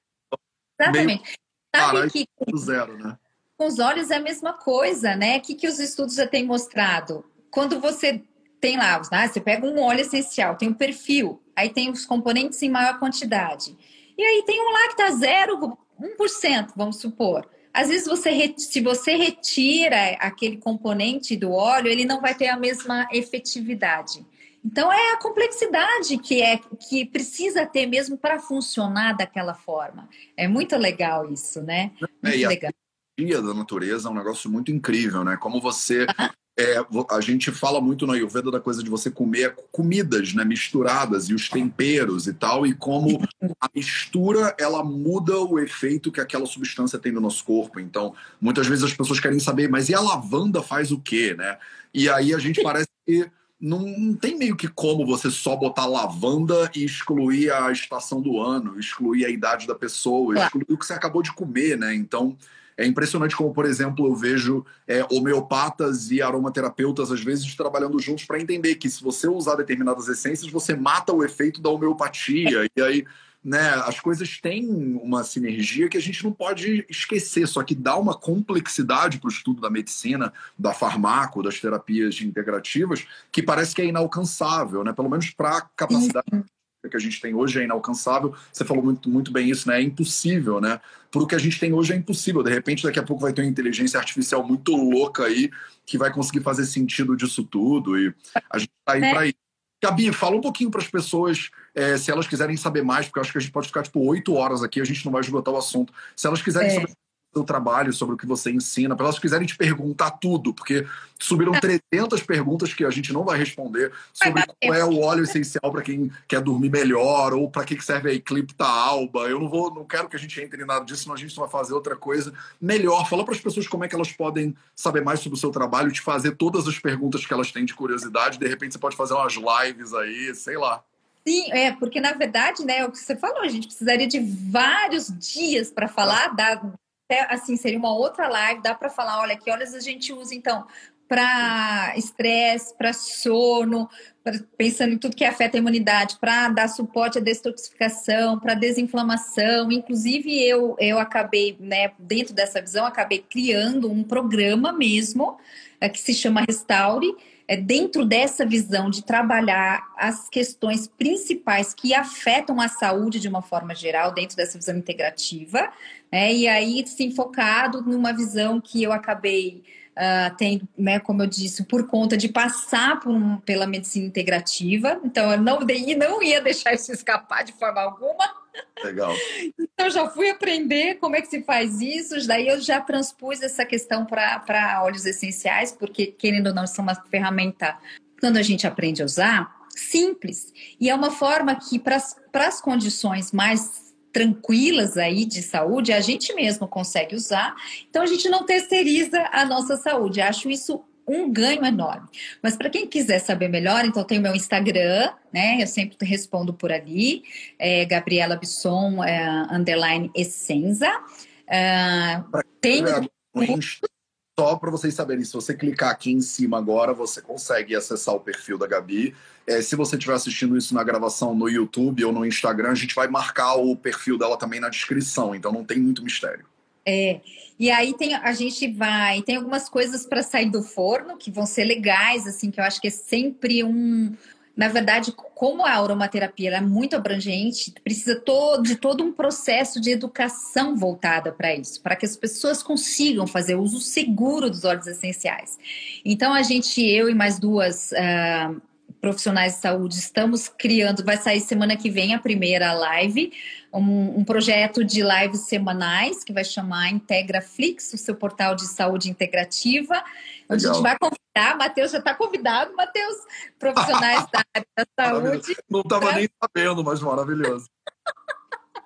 Exatamente. Sabe que com, zero, né? com os olhos é a mesma coisa, né? O que, que os estudos já têm mostrado? Quando você tem lá, né? você pega um óleo essencial, tem um perfil, aí tem os componentes em maior quantidade. E aí tem um lá que está 0, 1%, vamos supor. Às vezes, você, se você retira aquele componente do óleo, ele não vai ter a mesma efetividade. Então, é a complexidade que, é, que precisa ter mesmo para funcionar daquela forma. É muito legal isso, né? Muito é, e legal. a da natureza é um negócio muito incrível, né? Como você é, a gente fala muito no Ayurveda da coisa de você comer comidas né, misturadas e os temperos e tal, e como a mistura ela muda o efeito que aquela substância tem no nosso corpo. Então, muitas vezes as pessoas querem saber, mas e a lavanda faz o quê, né? E aí a gente parece que não, não tem meio que como você só botar lavanda e excluir a estação do ano, excluir a idade da pessoa, excluir o que você acabou de comer, né? Então, é impressionante como, por exemplo, eu vejo é, homeopatas e aromaterapeutas, às vezes, trabalhando juntos para entender que se você usar determinadas essências, você mata o efeito da homeopatia. E aí, né, as coisas têm uma sinergia que a gente não pode esquecer, só que dá uma complexidade para o estudo da medicina, da farmaco, das terapias integrativas, que parece que é inalcançável, né? Pelo menos para a capacidade que a gente tem hoje é inalcançável. Você falou muito, muito bem isso, né? É impossível, né? Por o que a gente tem hoje é impossível. De repente, daqui a pouco vai ter uma inteligência artificial muito louca aí que vai conseguir fazer sentido disso tudo. E a gente tá aí é. para isso. Gabi, fala um pouquinho para as pessoas, é, se elas quiserem saber mais, porque eu acho que a gente pode ficar tipo oito horas aqui, a gente não vai esgotar o assunto. Se elas quiserem é. saber seu trabalho, sobre o que você ensina, para elas quiserem te perguntar tudo, porque subiram 300 perguntas que a gente não vai responder sobre qual é o óleo essencial para quem quer dormir melhor ou para que serve a Eclipta Alba. Eu não vou, não quero que a gente entre em nada disso, senão a gente vai fazer outra coisa melhor. Fala para as pessoas como é que elas podem saber mais sobre o seu trabalho, te fazer todas as perguntas que elas têm de curiosidade. De repente você pode fazer umas lives aí, sei lá. Sim, é, porque na verdade, né, o que você falou, a gente precisaria de vários dias para falar da até assim, seria uma outra live, dá para falar, olha, que horas a gente usa então para estresse, para sono, pra, pensando em tudo que afeta a imunidade, para dar suporte à detoxificação, para desinflamação. Inclusive, eu, eu acabei, né, dentro dessa visão, acabei criando um programa mesmo é, que se chama Restaure, é, dentro dessa visão de trabalhar as questões principais que afetam a saúde de uma forma geral, dentro dessa visão integrativa, né? e aí sim focado numa visão que eu acabei uh, tendo, né, como eu disse, por conta de passar por um, pela medicina integrativa, então eu não, não ia deixar isso escapar de forma alguma. Legal. Então já fui aprender como é que se faz isso, daí eu já transpus essa questão para óleos essenciais, porque querendo ou não, são uma ferramenta quando a gente aprende a usar, simples. E é uma forma que para as condições mais tranquilas aí de saúde, a gente mesmo consegue usar. Então a gente não terceiriza a nossa saúde. Acho isso um ganho enorme. Mas para quem quiser saber melhor, então tem o meu Instagram, né? Eu sempre respondo por ali, é Gabriela Bisson, é, underline Essenza. É, tem só para vocês saberem, se você clicar aqui em cima agora, você consegue acessar o perfil da Gabi. É, se você estiver assistindo isso na gravação no YouTube ou no Instagram, a gente vai marcar o perfil dela também na descrição, então não tem muito mistério. É, e aí tem, a gente vai, tem algumas coisas para sair do forno que vão ser legais, assim, que eu acho que é sempre um, na verdade, como a aromaterapia é muito abrangente, precisa todo, de todo um processo de educação voltada para isso, para que as pessoas consigam fazer uso seguro dos óleos essenciais. Então, a gente, eu e mais duas uh, profissionais de saúde, estamos criando, vai sair semana que vem a primeira live, um, um, projeto de lives semanais que vai chamar Integraflix, o seu portal de saúde integrativa. Onde a gente vai convidar, Matheus já está convidado, Matheus, profissionais da área da [LAUGHS] saúde. Não estava pra... nem sabendo, mas maravilhoso.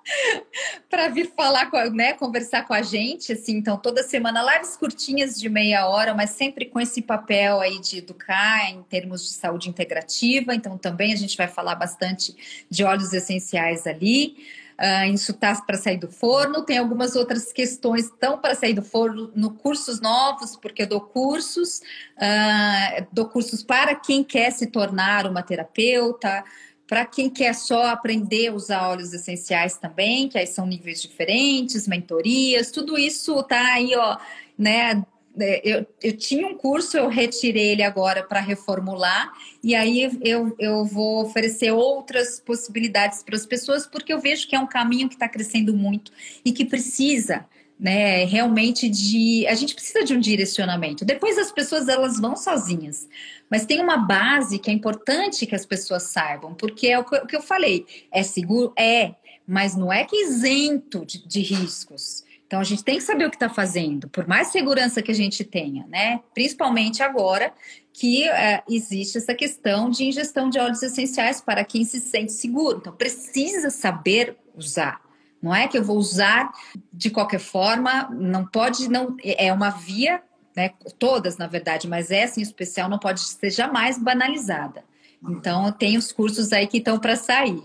[LAUGHS] para vir falar, com, né, conversar com a gente, assim, então toda semana lives curtinhas de meia hora, mas sempre com esse papel aí de educar em termos de saúde integrativa, então também a gente vai falar bastante de óleos essenciais ali. Uh, isso está para sair do forno. Tem algumas outras questões que estão para sair do forno no cursos novos, porque eu dou cursos, uh, dou cursos para quem quer se tornar uma terapeuta, para quem quer só aprender a usar óleos essenciais também, que aí são níveis diferentes, mentorias, tudo isso está aí, ó, né, eu, eu tinha um curso, eu retirei ele agora para reformular, e aí eu, eu vou oferecer outras possibilidades para as pessoas, porque eu vejo que é um caminho que está crescendo muito e que precisa né, realmente de. A gente precisa de um direcionamento. Depois as pessoas elas vão sozinhas, mas tem uma base que é importante que as pessoas saibam, porque é o que eu falei: é seguro? É, mas não é que isento de, de riscos. Então a gente tem que saber o que está fazendo, por mais segurança que a gente tenha, né? Principalmente agora que é, existe essa questão de ingestão de óleos essenciais para quem se sente seguro. Então precisa saber usar. Não é que eu vou usar de qualquer forma, não pode, não é uma via, né? Todas, na verdade, mas essa em especial não pode ser jamais banalizada. Então, tem os cursos aí que estão para sair.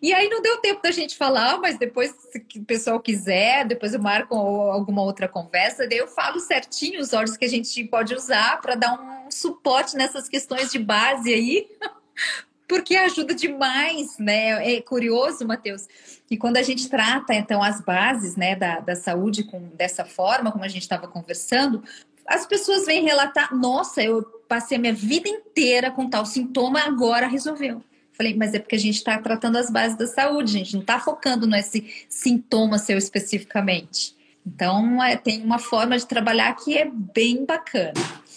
E aí não deu tempo da gente falar, mas depois, se o pessoal quiser, depois eu marco alguma outra conversa, daí eu falo certinho os óleos que a gente pode usar para dar um suporte nessas questões de base aí, [LAUGHS] porque ajuda demais, né? É curioso, Matheus, e quando a gente trata, então, as bases né, da, da saúde com, dessa forma, como a gente estava conversando, as pessoas vêm relatar: nossa, eu passei a minha vida inteira com tal sintoma, agora resolveu. Falei, mas é porque a gente está tratando as bases da saúde, a gente não está focando nesse sintoma seu especificamente. Então, é, tem uma forma de trabalhar que é bem bacana.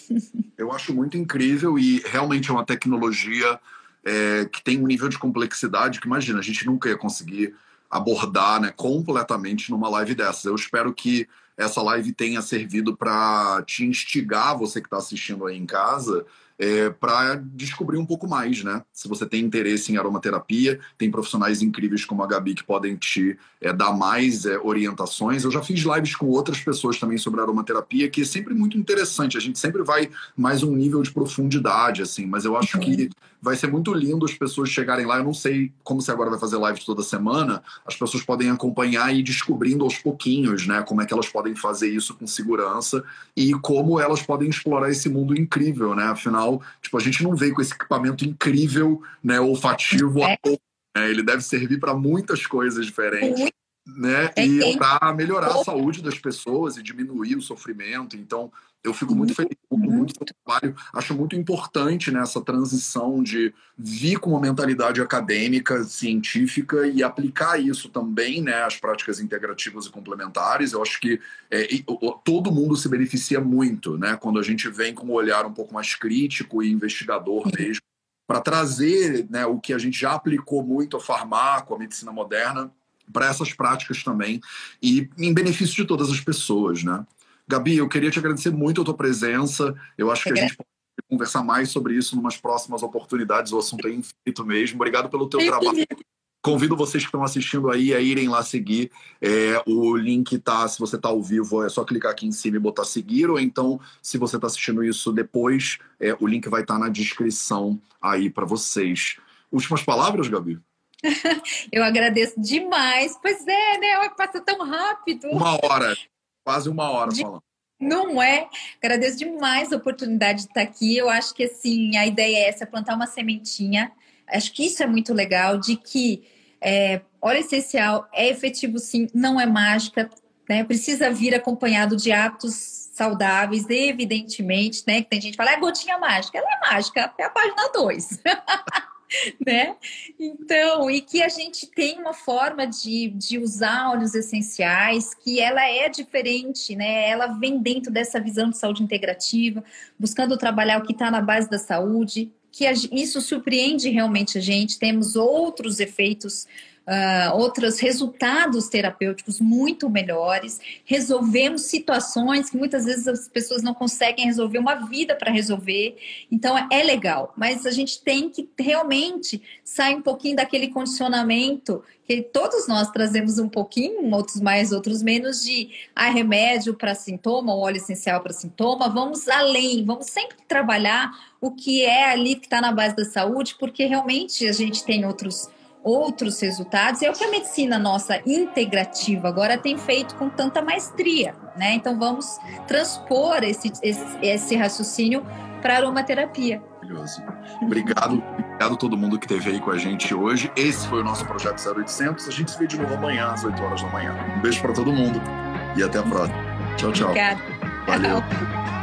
[LAUGHS] Eu acho muito incrível e realmente é uma tecnologia é, que tem um nível de complexidade que, imagina, a gente nunca ia conseguir abordar né, completamente numa live dessas. Eu espero que essa live tenha servido para te instigar, você que está assistindo aí em casa, é, para descobrir um pouco mais, né? Se você tem interesse em aromaterapia, tem profissionais incríveis como a Gabi que podem te é, dar mais é, orientações. Eu já fiz lives com outras pessoas também sobre aromaterapia, que é sempre muito interessante. A gente sempre vai mais um nível de profundidade, assim, mas eu acho que vai ser muito lindo as pessoas chegarem lá. Eu não sei como você agora vai fazer lives toda semana, as pessoas podem acompanhar e ir descobrindo aos pouquinhos, né? Como é que elas podem fazer isso com segurança e como elas podem explorar esse mundo incrível, né? Afinal, tipo, a gente não veio com esse equipamento incrível, né, olfativo é. né? Ele deve servir para muitas coisas diferentes. Né? É e para melhorar a saúde das pessoas e diminuir o sofrimento. Então, Eu fico muito feliz com muito trabalho. Acho muito importante nessa né, transição de vir com uma mentalidade acadêmica, científica e aplicar isso também, né, às práticas integrativas e complementares. Eu acho que é, todo mundo se beneficia muito, né, quando a gente vem com um olhar um pouco mais crítico e investigador mesmo, para trazer né, o que a gente já aplicou muito ao farmaco, à medicina moderna, para essas práticas também e em benefício de todas as pessoas, né? Gabi, eu queria te agradecer muito a tua presença. Eu acho que a gente pode conversar mais sobre isso em umas próximas oportunidades. O assunto é infinito mesmo. Obrigado pelo teu trabalho. Convido vocês que estão assistindo aí a irem lá seguir. É, o link tá, se você está ao vivo, é só clicar aqui em cima e botar seguir, ou então, se você está assistindo isso depois, é, o link vai estar tá na descrição aí para vocês. Últimas palavras, Gabi? [LAUGHS] Eu agradeço demais. Pois é, né? Passa tão rápido. Uma hora, quase uma hora de... falando. Não é? Agradeço demais a oportunidade de estar aqui. Eu acho que assim, a ideia é essa, plantar uma sementinha. Acho que isso é muito legal, de que é, óleo essencial é efetivo sim, não é mágica, né? Precisa vir acompanhado de hábitos saudáveis, evidentemente, né? Que tem gente que fala, é gotinha mágica. Ela é mágica, é a página 2. [LAUGHS] [LAUGHS] né? Então, e que a gente tem uma forma de, de usar óleos essenciais que ela é diferente, né? Ela vem dentro dessa visão de saúde integrativa, buscando trabalhar o que está na base da saúde, que isso surpreende realmente a gente. Temos outros efeitos uh, outros resultados terapêuticos muito melhores, resolvemos situações que muitas vezes as pessoas não conseguem resolver uma vida para resolver. Então é legal, mas a gente tem que realmente sair um pouquinho daquele condicionamento que todos nós trazemos um pouquinho, outros mais, outros menos, de ah, remédio para sintoma, óleo essencial para sintoma. Vamos além, vamos sempre trabalhar o que é ali que está na base da saúde, porque realmente a gente tem outros outros resultados. É o que a medicina nossa integrativa agora tem feito com tanta maestria, né? Então vamos transpor esse, esse, esse raciocínio para a aromaterapia. Maravilhoso. Obrigado, obrigado a todo mundo que esteve aí com a gente hoje. Esse foi o nosso projeto 0800. A gente se vê de novo amanhã às 8 horas da manhã. Um beijo para todo mundo e até a próxima. Tchau, tchau. Obrigada. Valeu. Tchau.